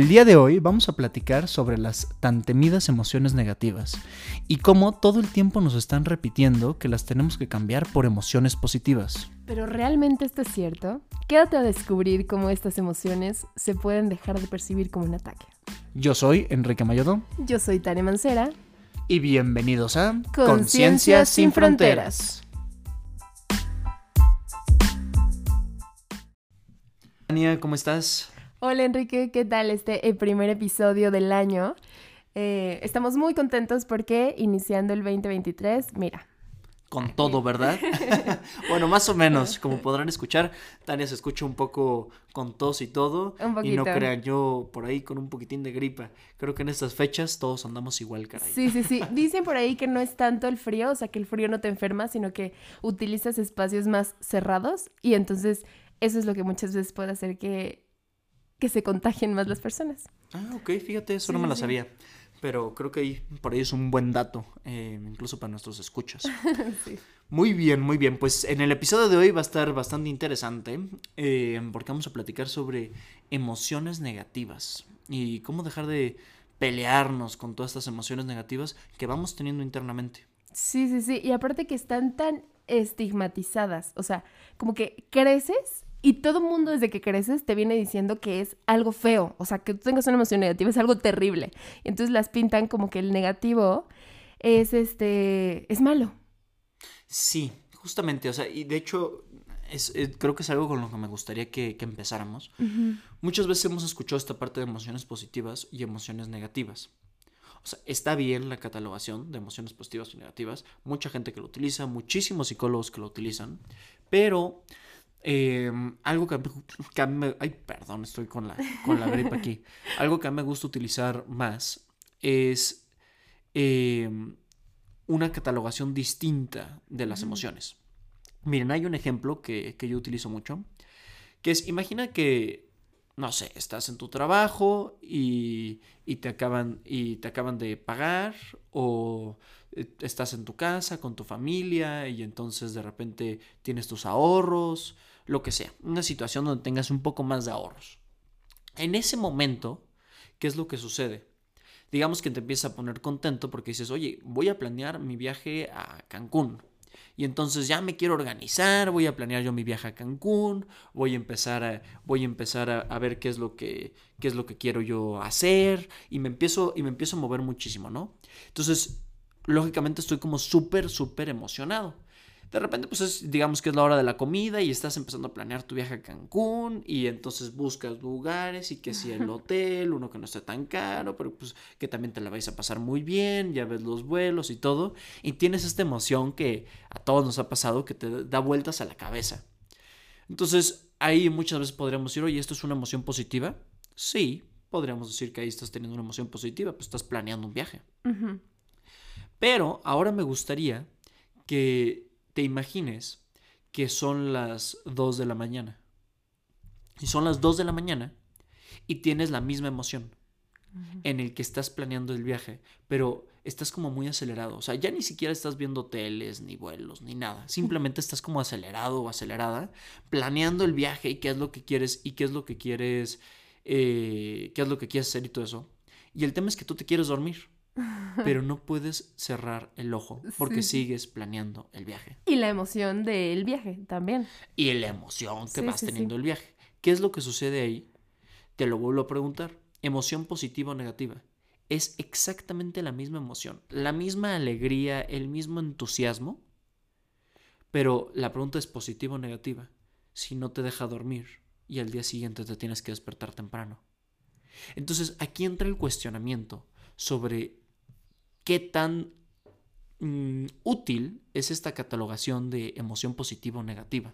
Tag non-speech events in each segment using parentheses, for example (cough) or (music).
El día de hoy vamos a platicar sobre las tan temidas emociones negativas y cómo todo el tiempo nos están repitiendo que las tenemos que cambiar por emociones positivas. ¿Pero realmente esto es cierto? Quédate a descubrir cómo estas emociones se pueden dejar de percibir como un ataque. Yo soy Enrique Mayodo Yo soy Tania Mancera. y bienvenidos a Conciencia sin Fronteras. Tania, ¿cómo estás? Hola Enrique, ¿qué tal este el primer episodio del año? Eh, estamos muy contentos porque iniciando el 2023, mira, Con todo, ¿verdad? (laughs) bueno, más o menos, como podrán escuchar, Tania se escucha un poco con tos y todo. Un Y no poquito. crean, yo por ahí con un poquitín de gripa. Creo que en estas fechas todos andamos igual, caray. Sí, sí, sí. (laughs) Dicen por ahí que no es tanto el frío, o sea, que el frío no te enferma, sino que utilizas espacios más cerrados y entonces eso es lo que muchas veces puede hacer que, que se contagien más las personas. Ah, ok, fíjate, eso no Sí, me la sí. sabía. Pero creo que ahí, por ahí es un buen dato, eh, incluso para nuestros escuchas. (laughs) Sí. Muy bien, muy bien. Pues en el episodio de hoy va a estar bastante interesante eh, porque vamos a platicar sobre emociones negativas y cómo dejar de pelearnos con todas estas emociones negativas que vamos teniendo internamente. Sí, sí, sí. Y aparte que están tan estigmatizadas. O sea, como que creces y todo el mundo desde que creces te viene diciendo que es algo feo. O sea, que tú tengas una emoción negativa es algo terrible. Y entonces las pintan como que el negativo es este. es malo. Sí, justamente, o sea, y de hecho es, eh, creo que es algo con lo que me gustaría que, que empezáramos. Muchas veces hemos escuchado esta parte de emociones positivas y emociones negativas. O sea, está bien la catalogación de emociones positivas y negativas. Mucha gente que lo utiliza, muchísimos psicólogos que lo utilizan. Pero eh, algo que, a mí- que me- Ay, perdón, estoy con la, con la gripa aquí. (laughs) Algo que a mí me gusta utilizar más es eh, una catalogación distinta de las emociones. Miren, hay un ejemplo que, que yo utilizo mucho, que es, imagina que, no sé, estás en tu trabajo y, y te, acaban, y te acaban de pagar o eh, estás en tu casa con tu familia y entonces de repente tienes tus ahorros, lo que sea, una situación donde tengas un poco más de ahorros. En ese momento, ¿qué es lo que sucede? Digamos que te empiezas a poner contento porque dices, oye, voy a planear mi viaje a Cancún. Y entonces ya me quiero organizar, voy a planear yo mi viaje a Cancún, voy a empezar a, voy a, empezar a, ver qué es, lo que, qué es lo que quiero yo hacer y me empiezo, y me empiezo a mover muchísimo, ¿no? Entonces, lógicamente estoy como súper, súper emocionado. De repente, pues es, digamos que es la hora de la comida y estás empezando a planear tu viaje a Cancún y entonces buscas lugares y que si el (laughs) hotel, uno que no esté tan caro, pero pues que también te la vais a pasar muy bien, ya ves los vuelos y todo, y tienes esta emoción que a todos nos ha pasado que te da vueltas a la cabeza. Entonces, ahí muchas veces podríamos decir, oye, ¿esto es una emoción positiva? Sí, podríamos decir que ahí estás teniendo una emoción positiva, pues estás planeando un viaje. Pero ahora me gustaría que te imagines que son las 2 de la mañana. Y son las 2 de la mañana y tienes la misma emoción en el que estás planeando el viaje, pero estás como muy acelerado. O sea, ya ni siquiera estás viendo hoteles, ni vuelos, ni nada. (laughs) Simplemente estás como acelerado o acelerada, planeando el viaje y qué es lo que quieres y qué es lo que quieres, eh, qué es lo que quieres hacer y todo eso. Y el tema es que tú te quieres dormir, pero no puedes cerrar el ojo (laughs) porque Sí. sigues planeando el viaje. Y la emoción del viaje también. Y la emoción que Sí, vas sí, teniendo el viaje. ¿Qué es lo que sucede ahí? Te lo vuelvo a preguntar. Emoción positiva o negativa. Es exactamente la misma emoción, la misma alegría, el mismo entusiasmo. Pero la pregunta es positiva o negativa. Si no te deja dormir y al día siguiente te tienes que despertar temprano. Entonces aquí entra el cuestionamiento sobre qué tan mm, útil es esta catalogación de emoción positiva o negativa.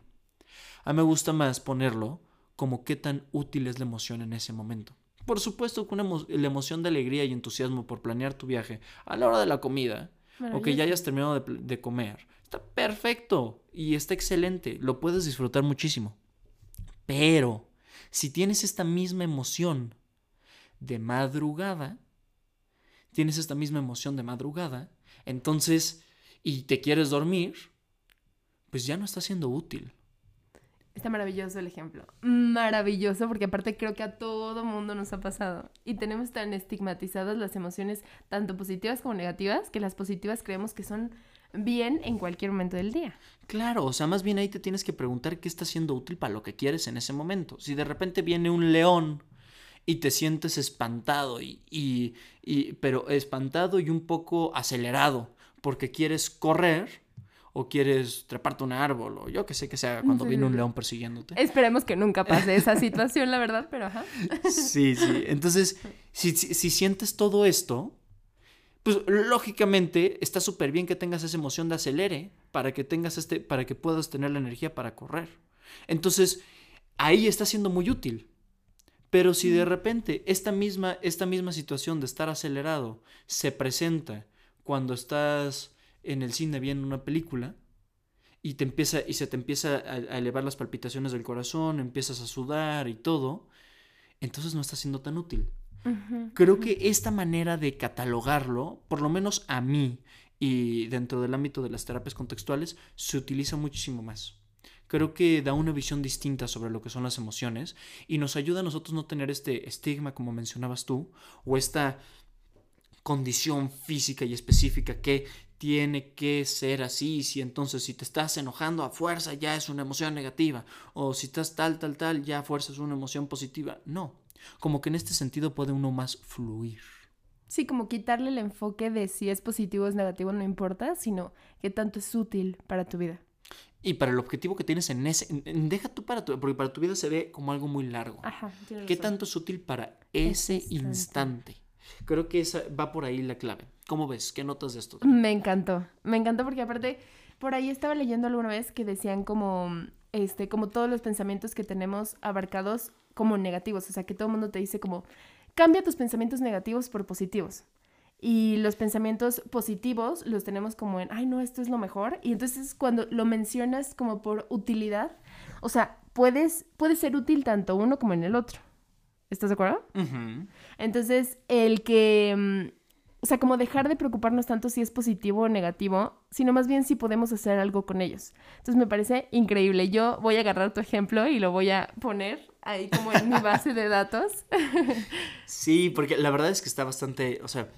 A mí me gusta más ponerlo como qué tan útil es la emoción en ese momento. Por supuesto que una emo- la emoción de alegría y entusiasmo por planear tu viaje a la hora de la comida o que ya hayas terminado de comer está perfecto y está excelente, lo puedes disfrutar muchísimo. Pero si tienes esta misma emoción de madrugada, tienes esta misma emoción de madrugada, entonces, y te quieres dormir, pues ya no está siendo útil. Está maravilloso el ejemplo. Maravilloso, porque aparte creo que a todo mundo nos ha pasado. Y tenemos tan estigmatizadas las emociones, tanto positivas como negativas, que las positivas creemos que son bien en cualquier momento del día. Claro, o sea, más bien ahí te tienes que preguntar qué está siendo útil para lo que quieres en ese momento. Si de repente viene un león y te sientes espantado y, y, y pero espantado y un poco acelerado porque quieres correr o quieres treparte un árbol o yo que sé que sea cuando viene un león persiguiéndote. Esperemos que nunca pase esa (laughs) situación, la verdad, pero ajá. Sí, sí. Entonces, si, si, si sientes todo esto, pues lógicamente está súper bien que tengas esa emoción de acelere para que tengas este, para que puedas tener la energía para correr. Entonces, ahí está siendo muy útil. Pero si de repente esta misma, esta misma situación de estar acelerado se presenta cuando estás en el cine viendo una película y te empieza y se te empieza a, a elevar las palpitaciones del corazón, empiezas a sudar y todo, entonces no está siendo tan útil. Creo que esta manera de catalogarlo, por lo menos a mí y dentro del ámbito de las terapias contextuales, se utiliza muchísimo más. Creo que da una visión distinta sobre lo que son las emociones y nos ayuda a nosotros no tener este estigma, como mencionabas tú, o esta condición física y específica que tiene que ser así, si entonces si te estás enojando a fuerza ya es una emoción negativa, o si estás tal, tal, tal, ya a fuerza es una emoción positiva. No, como que en este sentido puede uno más fluir. Sí, como quitarle el enfoque de si es positivo o es negativo, no importa, sino que tanto es útil para tu vida. Y para el objetivo que tienes en ese, en- en- deja tú para tu, porque para tu vida se ve como algo muy largo. Ajá, ¿Qué razón. tanto es útil para ese instante. Creo que esa va por ahí la clave. ¿Cómo ves? ¿Qué notas de esto? Me encantó, me encantó porque aparte por ahí estaba leyendo alguna vez que decían como este como todos los pensamientos que tenemos abarcados como negativos, o sea, que todo el mundo te dice como cambia tus pensamientos negativos por positivos. Y los pensamientos positivos los tenemos como en, ay, no, esto es lo mejor. Y entonces cuando lo mencionas como por utilidad, o sea, puedes, puede ser útil tanto uno como en el otro. ¿Estás de acuerdo? Entonces, el que, mm, o sea, como dejar de preocuparnos tanto si es positivo o negativo, sino más bien si podemos hacer algo con ellos. Entonces, me parece increíble. Yo voy a agarrar tu ejemplo y lo voy a poner ahí como en mi base de datos. (laughs) Sí, porque la verdad es que está bastante, o sea,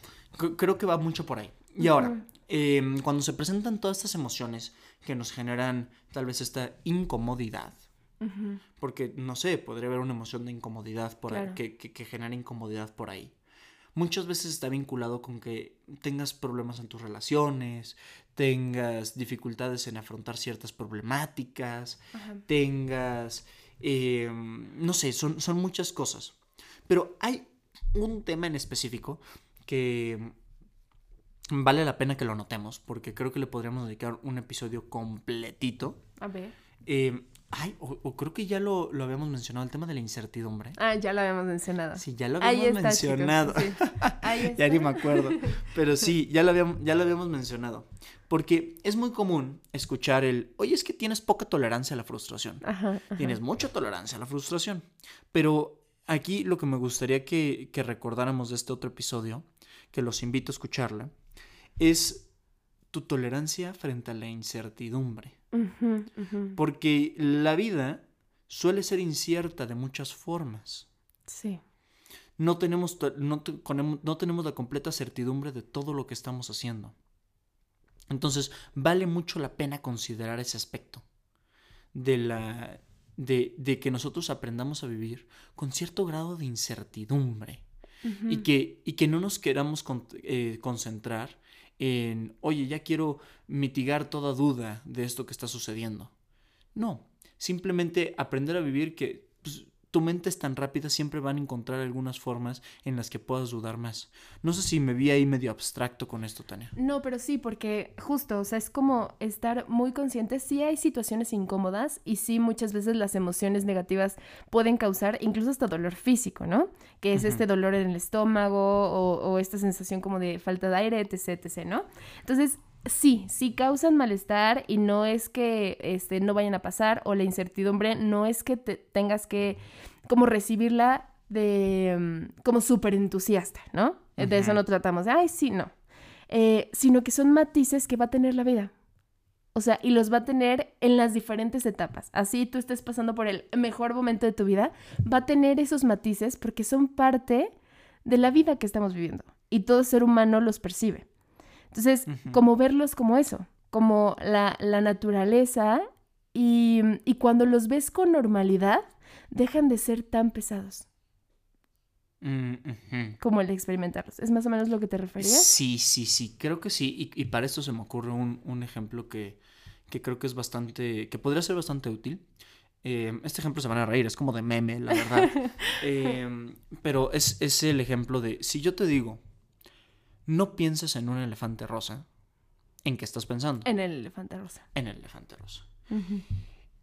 creo que va mucho por ahí. Y ahora, em, cuando se presentan todas estas emociones que nos generan tal vez esta incomodidad, Ujú. porque no sé, podría haber una emoción de incomodidad por ahí, Claro. que, que, que genera incomodidad por ahí. Muchas veces está vinculado con que tengas problemas en tus relaciones, tengas dificultades en afrontar ciertas problemáticas, tengas, eh, no sé, son, son muchas cosas. Pero hay un tema en específico que vale la pena que lo notemos, porque creo que le podríamos dedicar un episodio completito. A ver. Eh, ay, o, o creo que ya lo, lo habíamos mencionado, el tema de la incertidumbre. Ah, ya lo habíamos mencionado. Sí, ya lo Ahí habíamos está, chicos, mencionado. sí. Ahí está. (laughs) ya ni me acuerdo. (laughs) Pero sí, ya lo, habíamos, ya lo habíamos mencionado. Porque es muy común escuchar el, oye, es que tienes poca tolerancia a la frustración. Ajá, ajá. Tienes mucha tolerancia a la frustración. Pero aquí lo que me gustaría que, que recordáramos de este otro episodio, que los invito a escucharla, es tu tolerancia frente a la incertidumbre. Porque la vida suele ser incierta de muchas formas. Sí. No tenemos, no tenemos la completa certidumbre de todo lo que estamos haciendo. Entonces, vale mucho la pena considerar ese aspecto de, la, de, de que nosotros aprendamos a vivir con cierto grado de incertidumbre y, que, y que no nos queramos con- eh, concentrar en, oye, ya quiero mitigar toda duda de esto que está sucediendo. No, simplemente aprender a vivir que tu mente es tan rápida, siempre van a encontrar algunas formas en las que puedas dudar más. No sé si me vi ahí medio abstracto con esto, Tania. No, pero sí, porque justo, o sea, es como estar muy consciente. Sí hay situaciones incómodas y sí muchas veces las emociones negativas pueden causar incluso hasta dolor físico, ¿no? Que es este dolor en el estómago o, o esta sensación como de falta de aire, etc, etc, ¿no? Entonces, sí, sí causan malestar y no es que este, no vayan a pasar o la incertidumbre no es que te tengas que como recibirla de mm, como súper entusiasta, ¿no? De eso no tratamos de, ay, sí, no. Eh, sino que son matices que va a tener la vida. O sea, y los va a tener en las diferentes etapas. Así tú estés pasando por el mejor momento de tu vida, va a tener esos matices porque son parte de la vida que estamos viviendo. Y todo ser humano los percibe. Entonces, como verlos como eso, como la, naturaleza y, y cuando los ves con normalidad, dejan de ser tan pesados. Mm, como el experimentarlos. ¿Es más o menos lo que te referías? Sí, sí, sí, creo que sí. Y, para esto se me ocurre un, ejemplo que, creo que es bastante, que podría ser bastante útil. Eh, este ejemplo se van a reír, es como de meme, la verdad. (laughs) Em, pero es, es, el ejemplo de, si yo te digo, no pienses en un elefante rosa, ¿en qué estás pensando? En el elefante rosa. En el elefante rosa.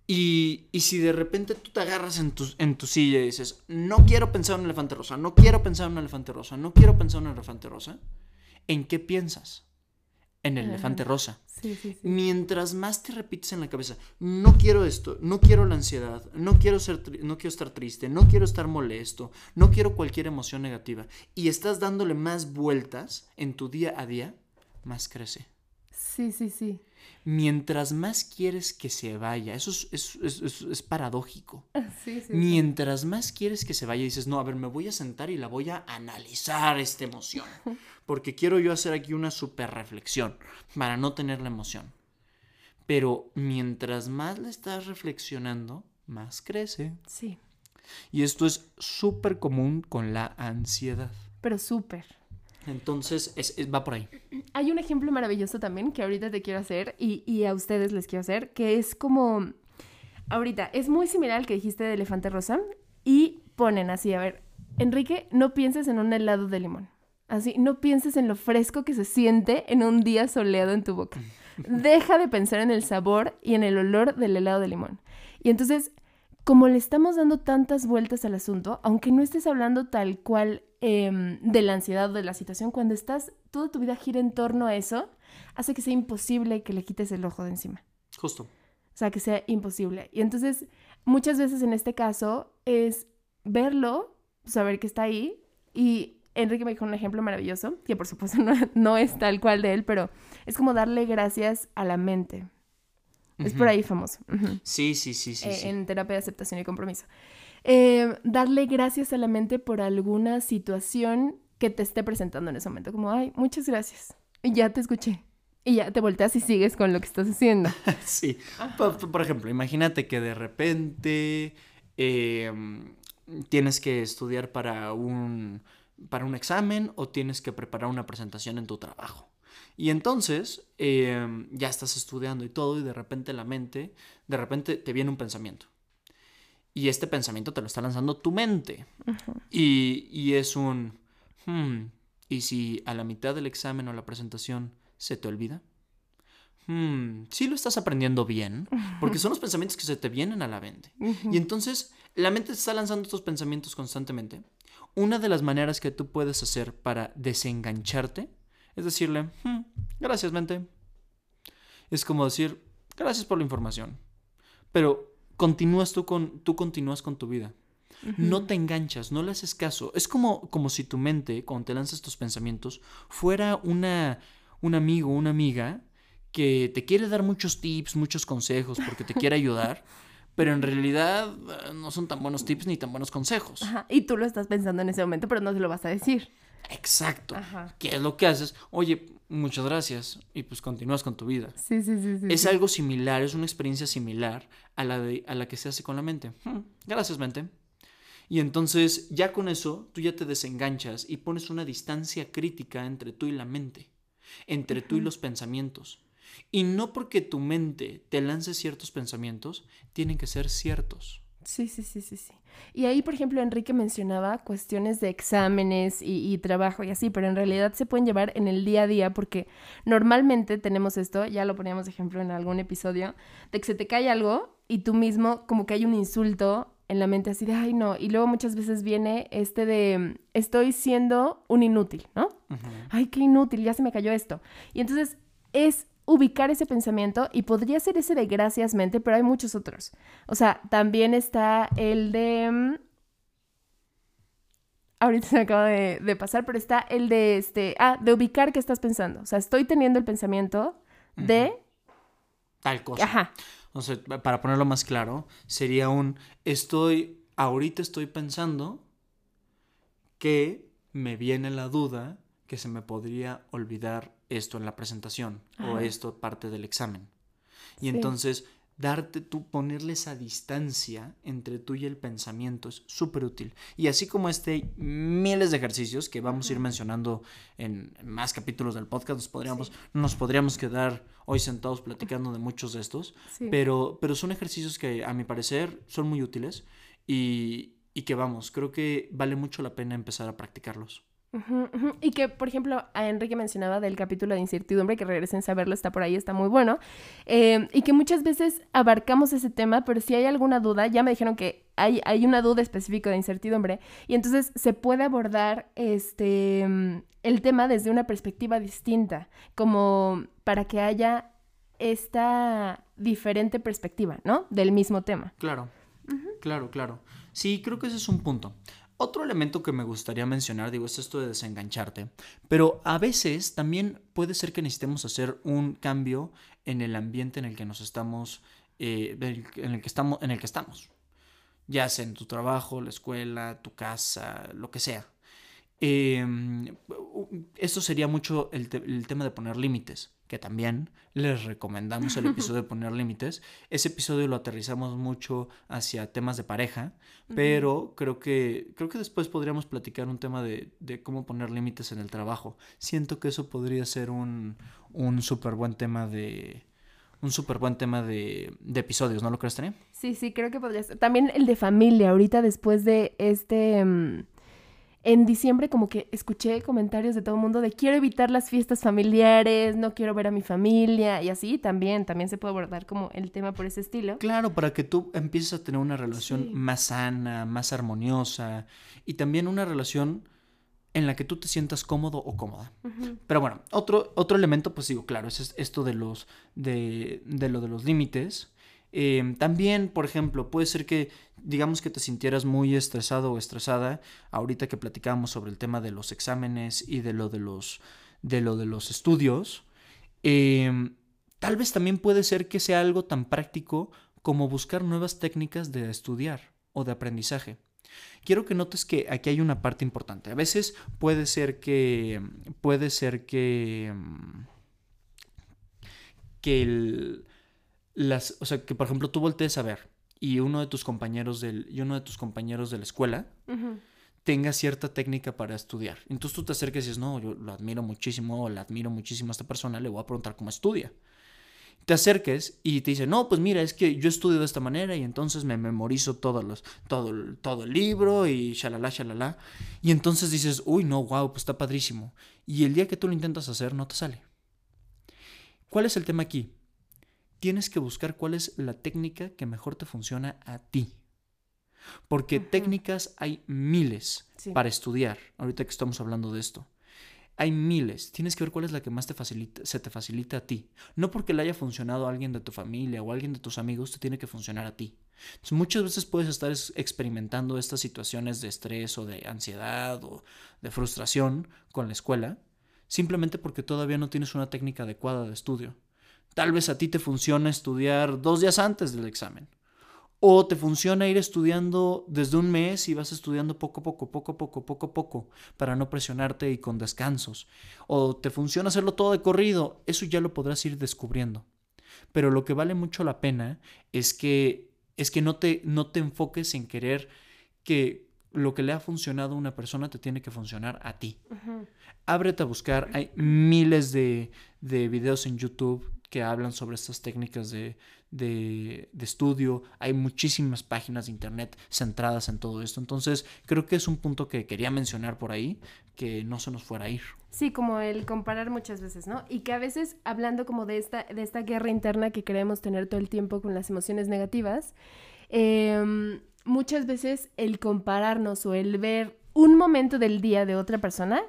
Y, si de repente tú te agarras en tu, en tu silla y dices, no quiero pensar en un elefante rosa, no quiero pensar en un elefante rosa, no quiero pensar en un elefante rosa, ¿en qué piensas? En el elefante rosa. Mientras más te repites en la cabeza, no quiero esto, no quiero la ansiedad, no quiero, ser no quiero estar triste, no quiero estar molesto, no quiero cualquier emoción negativa, y estás dándole más vueltas en tu día a día, más crece. Sí, sí, sí mientras más quieres que se vaya, eso es, paradójico. (laughs) Sí, sí, mientras más quieres que se vaya, dices, no, a ver, me voy a sentar y la voy a analizar esta emoción, (laughs) porque quiero yo hacer aquí una super reflexión para no tener la emoción. Pero mientras más le estás reflexionando, más crece. Sí. Y esto es súper común con la ansiedad. Pero súper. Entonces, es, va por ahí. Hay un ejemplo maravilloso también que ahorita te quiero hacer y, a ustedes les quiero hacer, que es como, ahorita, es muy similar al que dijiste de elefante rosa y ponen así, a ver, Enrique, no pienses en un helado de limón. Así, no pienses en lo fresco que se siente en un día soleado en tu boca. (laughs) Deja de pensar en el sabor y en el olor del helado de limón. Y entonces, como le estamos dando tantas vueltas al asunto, aunque no estés hablando tal cual Em, de la ansiedad o de la situación, cuando estás, toda tu vida gira en torno a eso, hace que sea imposible que le quites el ojo de encima. Justo. O sea, que sea imposible. Y entonces, muchas veces en este caso es verlo, saber que está ahí. Y Enrique me dijo un ejemplo maravilloso, que por supuesto (laughs) no, es tal cual de él, pero es como darle gracias a la mente. Es por ahí famoso. Sí, sí, sí, sí, eh, sí, En terapia de aceptación y compromiso. Eh, darle gracias a la mente por alguna situación que te esté presentando en ese momento. Como, ay, muchas gracias. Y ya te escuché. Y ya te volteas y sigues con lo que estás haciendo. (laughs) sí. Por, ejemplo, imagínate que de repente em, tienes que estudiar para un, para un examen o tienes que preparar una presentación en tu trabajo. Y entonces em, ya estás estudiando y todo y de repente la mente, de repente te viene un pensamiento. Y este pensamiento te lo está lanzando tu mente. y, es un, hmm, ¿y si a la mitad del examen o la presentación se te olvida? Hmm, sí lo estás aprendiendo bien, porque son los pensamientos que se te vienen a la mente. Y entonces la mente te está lanzando estos pensamientos constantemente. Una de las maneras que tú puedes hacer para desengancharte es decirle, hmm, gracias mente. Es como decir, gracias por la información. Pero continúas tú con, tú continúas con tu vida. No te enganchas, no le haces caso. Es como, como si tu mente, cuando te lanzas tus pensamientos, fuera una, un amigo, una amiga que te quiere dar muchos tips, muchos consejos, porque te quiere ayudar, (laughs) pero en realidad eh, no son tan buenos tips ni tan buenos consejos. Y tú lo estás pensando en ese momento, pero no te lo vas a decir. Exacto. ¿Qué es lo que haces? Oye, muchas gracias. Y pues continúas con tu vida. Sí, sí, sí. sí es algo similar, es una experiencia similar a la, de, a la que se hace con la mente. Hmm, gracias, mente. Y entonces ya con eso tú ya te desenganchas y pones una distancia crítica entre tú y la mente, entre tú y los pensamientos. Y no porque tu mente te lance ciertos pensamientos, tienen que ser ciertos. Sí, sí, sí, sí, sí. Y ahí, por ejemplo, Enrique mencionaba cuestiones de exámenes y, trabajo y así, pero en realidad se pueden llevar en el día a día porque normalmente tenemos esto, ya lo poníamos de ejemplo en algún episodio, de que se te cae algo y tú mismo como que hay un insulto en la mente así de, ay no, y luego muchas veces viene este de, estoy siendo un inútil, ¿no? Ay, qué inútil, ya se me cayó esto. Y entonces es ubicar ese pensamiento y podría ser ese de gracias mente, pero hay muchos otros. O sea, también está el de... Mm, ahorita (laughs) se me acaba de, pasar, pero está el de este... Ah, de ubicar qué estás pensando. O sea, estoy teniendo el pensamiento de... tal cosa. Ajá. O sea, para ponerlo más claro, sería un estoy, ahorita estoy pensando que me viene la duda que se me podría olvidar esto en la presentación o esto parte del examen. Y Sí. entonces darte tú, ponerle esa distancia entre tú y el pensamiento es súper útil. Y así como este, hay miles de ejercicios que vamos a ir mencionando en más capítulos del podcast, nos podríamos, nos podríamos quedar hoy sentados platicando de muchos de estos, Sí. pero, pero son ejercicios que a mi parecer son muy útiles y, y que vamos, creo que vale mucho la pena empezar a practicarlos. Y que, por ejemplo, a Enrique mencionaba del capítulo de incertidumbre, que regresen a verlo, está por ahí, está muy bueno. Eh, y que muchas veces abarcamos ese tema, pero si hay alguna duda, ya me dijeron que hay, hay una duda específica de incertidumbre, y entonces se puede abordar este, el tema desde una perspectiva distinta, como para que haya esta diferente perspectiva, ¿no? Del mismo tema. Claro, claro, claro. Sí, creo que ese es un punto. Otro elemento que me gustaría mencionar, digo, es esto de desengancharte, pero a veces también puede ser que necesitemos hacer un cambio en el ambiente en el que nos estamos, eh, en el que estamos, en el que estamos, ya sea en tu trabajo, la escuela, tu casa, lo que sea. Eh, esto sería mucho el, te- el tema de poner límites, que también les recomendamos el episodio de poner límites. Ese episodio lo aterrizamos mucho hacia temas de pareja, pero creo que, creo que después podríamos platicar un tema de, de cómo poner límites en el trabajo. Siento que eso podría ser un, un súper buen tema de... Un súper buen tema de, de episodios, ¿no lo crees, Tania? Sí, sí, creo que podría ser. También el de familia, ahorita después de este... mm, en diciembre como que escuché comentarios de todo el mundo de quiero evitar las fiestas familiares, no quiero ver a mi familia y así también, también se puede abordar como el tema por ese estilo. Claro, para que tú empieces a tener una relación Sí. más sana, más armoniosa y también una relación en la que tú te sientas cómodo o cómoda. Pero bueno, otro, otro elemento, pues digo, claro, es- esto de los de, de lo de los límites. Eh, también, por ejemplo, puede ser que digamos que te sintieras muy estresado o estresada ahorita que platicábamos sobre el tema de los exámenes y de lo de los de lo de los estudios. eh, tal vez también puede ser que sea algo tan práctico como buscar nuevas técnicas de estudiar o de aprendizaje. Quiero que notes que aquí hay una parte importante. A veces puede ser que. Puede ser que. mm, Que el. Las, o sea, que por ejemplo tú voltees a ver y uno de tus compañeros del, y uno de tus compañeros de la escuela tenga cierta técnica para estudiar. Entonces tú te acerques y dices, no, yo lo admiro muchísimo o la admiro muchísimo a esta persona, le voy a preguntar cómo estudia. Te acerques y te dice, no, pues mira, es que yo estudio de esta manera y entonces me memorizo todos los, todo, el- todo el libro y shalala, shalala. Y entonces dices, uy, no, wow, pues está padrísimo. Y el día que tú lo intentas hacer, no te sale. ¿Cuál es el tema aquí? Tienes que buscar cuál es la técnica que mejor te funciona a ti. Porque técnicas hay miles Sí. para estudiar, ahorita que estamos hablando de esto. Hay miles. Tienes que ver cuál es la que más te facilita, se te facilita a ti. No porque le haya funcionado a alguien de tu familia o a alguien de tus amigos, te tiene que funcionar a ti. Entonces, muchas veces puedes estar es- experimentando estas situaciones de estrés o de ansiedad o de frustración con la escuela, simplemente porque todavía no tienes una técnica adecuada de estudio. Tal vez a ti te funciona estudiar dos días antes del examen. O te funciona ir estudiando desde un mes y vas estudiando poco a poco, poco a poco, poco a poco, para no presionarte y con descansos. O te funciona hacerlo todo de corrido. Eso ya lo podrás ir descubriendo. Pero lo que vale mucho la pena es que, es que no, te, no te enfoques en querer que lo que le ha funcionado a una persona te tiene que funcionar a ti. Ábrete a buscar. Hay miles de, de videos en YouTube que hablan sobre estas técnicas de, de, estudio. Hay muchísimas páginas de internet centradas en todo esto. Entonces, creo que es un punto que quería mencionar por ahí, que no se nos fuera a ir. Sí, como el comparar muchas veces, ¿no? Y que a veces, hablando como de esta, de esta guerra interna que queremos tener todo el tiempo con las emociones negativas, em, muchas veces el compararnos o el ver un momento del día de otra persona,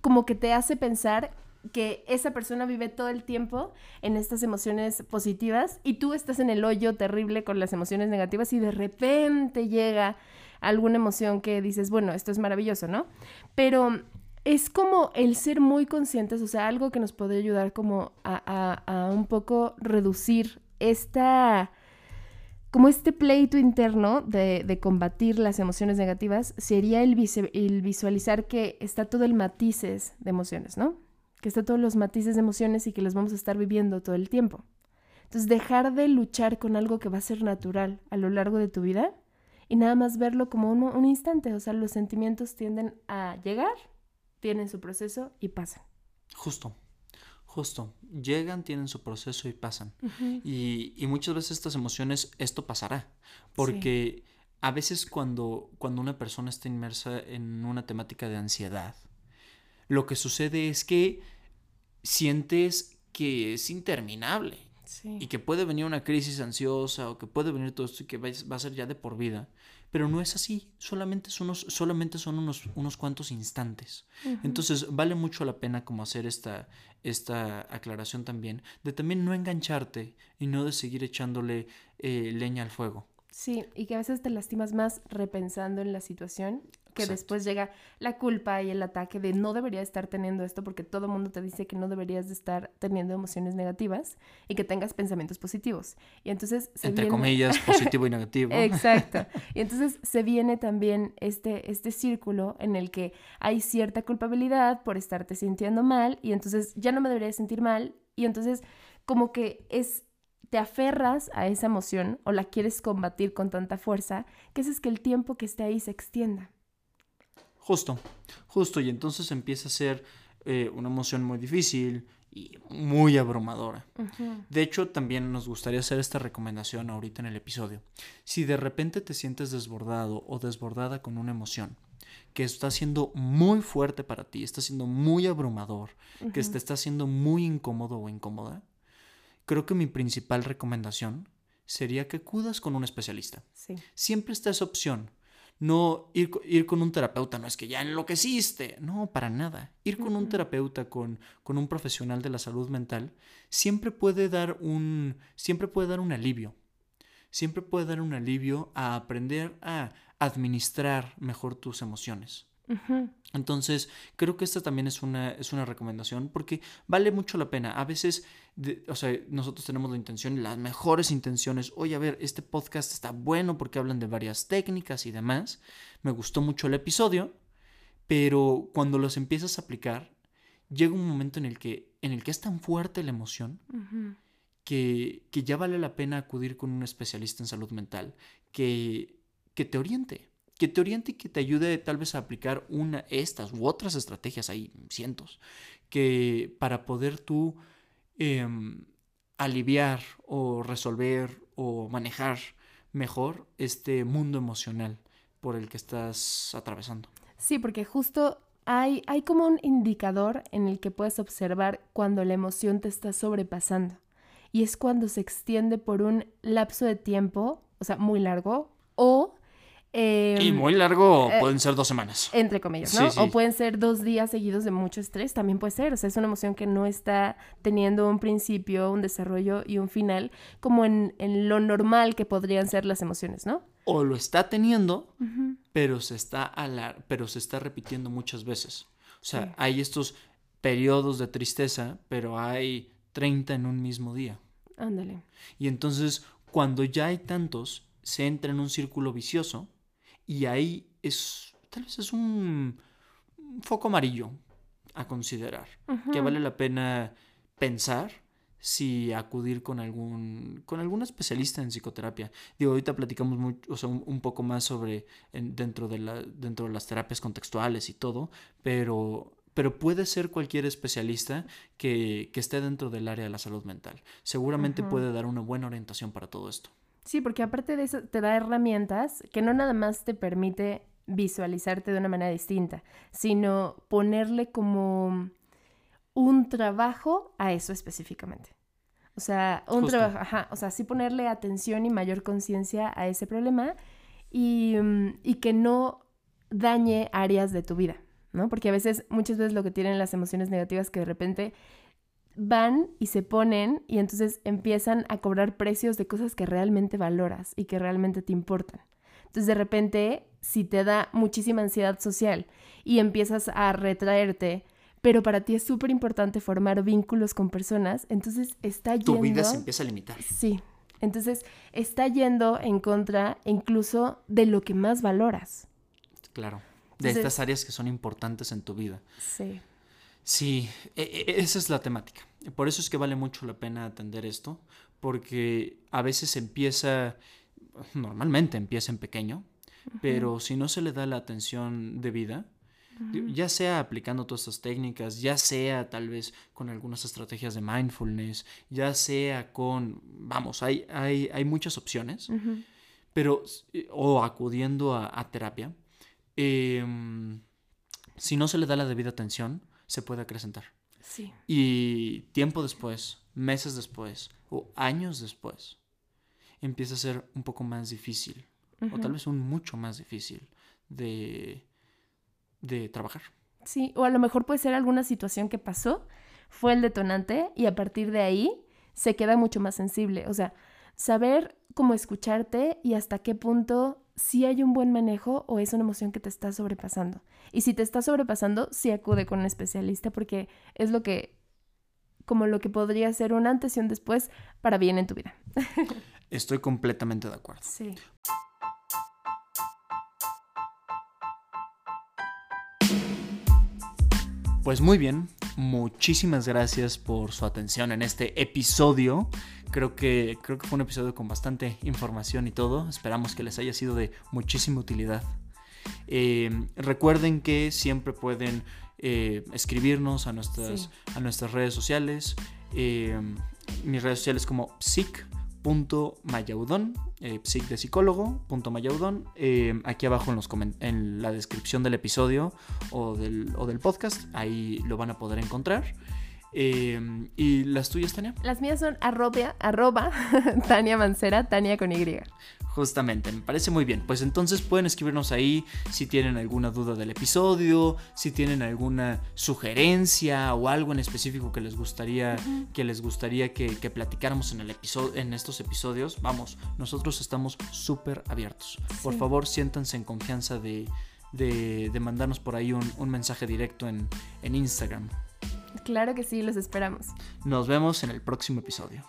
como que te hace pensar que esa persona vive todo el tiempo en estas emociones positivas y tú estás en el hoyo terrible con las emociones negativas y de repente llega alguna emoción que dices, bueno, esto es maravilloso, ¿no? Pero es como el ser muy conscientes, o sea, algo que nos podría ayudar como a, un poco reducir esta, como este pleito interno de, combatir las emociones negativas, sería el visualizar que está todo el matices de emociones, ¿no? Que está todos los matices de emociones y que los vamos a estar viviendo todo el tiempo. Entonces, dejar de luchar con algo que va a ser natural a lo largo de tu vida y nada más verlo como un, un instante, o sea, los sentimientos tienden a llegar tienen su proceso y pasan. Justo, justo. Llegan, tienen su proceso y pasan. Y, y muchas veces estas emociones, esto pasará. Porque a veces cuando, cuando una persona está inmersa en una temática de ansiedad, lo que sucede es que sientes que es interminable Sí. y que puede venir una crisis ansiosa o que puede venir todo esto y que va va a ser ya de por vida. Pero no es así, solamente son unos, solamente son unos, unos cuantos instantes. Entonces vale mucho la pena como hacer esta, esta aclaración también, de también no engancharte y no de seguir echándole eh, leña al fuego. Sí, y que a veces te lastimas más repensando en la situación, que Exacto. después llega la culpa y el ataque de no debería estar teniendo esto porque todo el mundo te dice que no deberías de estar teniendo emociones negativas y que tengas pensamientos positivos. Y entonces se Entre viene- comillas, (laughs) positivo y negativo. Exacto. Y entonces se viene también este, este círculo en el que hay cierta culpabilidad por estarte sintiendo mal y entonces ya no me debería sentir mal y entonces como que es te aferras a esa emoción o la quieres combatir con tanta fuerza que haces que el tiempo que esté ahí se extienda. Justo, justo. Y entonces empieza a ser eh, una emoción muy difícil y muy abrumadora. De hecho, también nos gustaría hacer esta recomendación ahorita en el episodio. Si de repente te sientes desbordado o desbordada con una emoción que está siendo muy fuerte para ti, está siendo muy abrumador, que te está siendo muy incómodo o incómoda, creo que mi principal recomendación sería que acudas con un especialista. Sí. Siempre está esa opción. No ir, ir con un terapeuta, no es que ya enloqueciste. No, para nada. Ir con un terapeuta, con, con un profesional de la salud mental, siempre puede dar un. siempre puede dar un alivio. Siempre puede dar un alivio a aprender a administrar mejor tus emociones. Entonces, creo que esta también es una, es una recomendación porque vale mucho la pena. A veces, de- o sea, nosotros tenemos la intención, las mejores intenciones. Oye, a ver, este podcast está bueno porque hablan de varias técnicas y demás. Me gustó mucho el episodio, pero cuando los empiezas a aplicar, llega un momento en el que, en el que es tan fuerte la emoción que, que ya vale la pena acudir con un especialista en salud mental que, que te oriente, que te oriente y que te ayude tal vez a aplicar una, estas u otras estrategias, hay cientos, que para poder tú em, aliviar o resolver o manejar mejor este mundo emocional por el que estás atravesando. Sí, porque justo hay, hay como un indicador en el que puedes observar cuando la emoción te está sobrepasando. Y es cuando se extiende por un lapso de tiempo, o sea, muy largo, o... em, y muy largo eh, pueden ser dos semanas. entre comillas, ¿no? sí. O pueden ser dos días seguidos de mucho estrés, también puede ser. O sea, es una emoción que no está teniendo un principio, un desarrollo y un final como en, en lo normal que podrían ser las emociones, ¿no? o lo está teniendo, pero se está alar- pero se está repitiendo muchas veces. O sea, Sí. hay estos periodos de tristeza, pero hay 30 en un mismo día. Ándale. Y entonces, cuando ya hay tantos, se entra en un círculo vicioso y ahí es tal vez es un, un foco amarillo a considerar, que vale la pena pensar si acudir con algún con algún especialista en psicoterapia. Digo, ahorita platicamos mucho, o sea, un, un poco más sobre en- dentro de la dentro de las terapias contextuales y todo, pero pero puede ser cualquier especialista que, que esté dentro del área de la salud mental. Seguramente puede dar una buena orientación para todo esto. Sí, porque aparte de eso te da herramientas que no nada más te permite visualizarte de una manera distinta, sino ponerle como un trabajo a eso específicamente. O sea, un Justo. trabajo, ajá, o sea, sí ponerle atención y mayor conciencia a ese problema y, mm, y que no dañe áreas de tu vida, ¿no? Porque a veces, muchas veces lo que tienen las emociones negativas que de repente van y se ponen y entonces empiezan a cobrar precios de cosas que realmente valoras y que realmente te importan. Entonces de repente, si te da muchísima ansiedad social y empiezas a retraerte, pero para ti es súper importante formar vínculos con personas, entonces está yendo... Tu vida se empieza a limitar. Sí, entonces está yendo en contra incluso de lo que más valoras. Claro, de estas áreas que son importantes en tu vida. Sí. Sí, e, e, esa es la temática. Por eso es que vale mucho la pena atender esto, porque a veces empieza, normalmente empieza en pequeño, pero si no se le da la atención debida, ya sea aplicando todas estas técnicas, ya sea tal vez con algunas estrategias de mindfulness, ya sea con, vamos, hay, hay, hay muchas opciones, pero, o acudiendo a, terapia, em, si no se le da la debida atención, se puede acrecentar. Sí. Y tiempo después, meses después o años después, empieza a ser un poco más difícil, o tal vez un mucho más difícil de, de trabajar. Sí, o a lo mejor puede ser alguna situación que pasó, fue el detonante y a partir de ahí se queda mucho más sensible. O sea, saber cómo escucharte y hasta qué punto si hay un buen manejo o es una emoción que te está sobrepasando. Y si te está sobrepasando, sí acude con un especialista porque es lo que, como lo que podría ser un antes y un después para bien en tu vida. (laughs) Estoy completamente de acuerdo. Sí. Pues muy bien, muchísimas gracias por su atención en este episodio. Creo que, creo que fue un episodio con bastante información y todo. Esperamos que les haya sido de muchísima utilidad. Eh, recuerden que siempre pueden eh, escribirnos a nuestras, a nuestras redes sociales. Eh, mis redes sociales como psic mayaudón, eh, psic de psicólogo, punto mayaudón, eh, aquí abajo en, los en la descripción del episodio o del, o del podcast, ahí lo van a poder encontrar. Eh, ¿Y las tuyas, Tania? Las mías son arroba, arroba (laughs) Tania Mancera, Tania con Y. Justamente, me parece muy bien. Pues entonces pueden escribirnos ahí si tienen alguna duda del episodio, si tienen alguna sugerencia o algo en específico que les gustaría, que, les gustaría que, platicáramos en, el episodio, en estos episodios. Vamos, nosotros estamos súper abiertos. Por favor, siéntanse en confianza de, mandarnos por ahí un, mensaje directo en Instagram. Claro que sí, los esperamos. Nos vemos en el próximo episodio.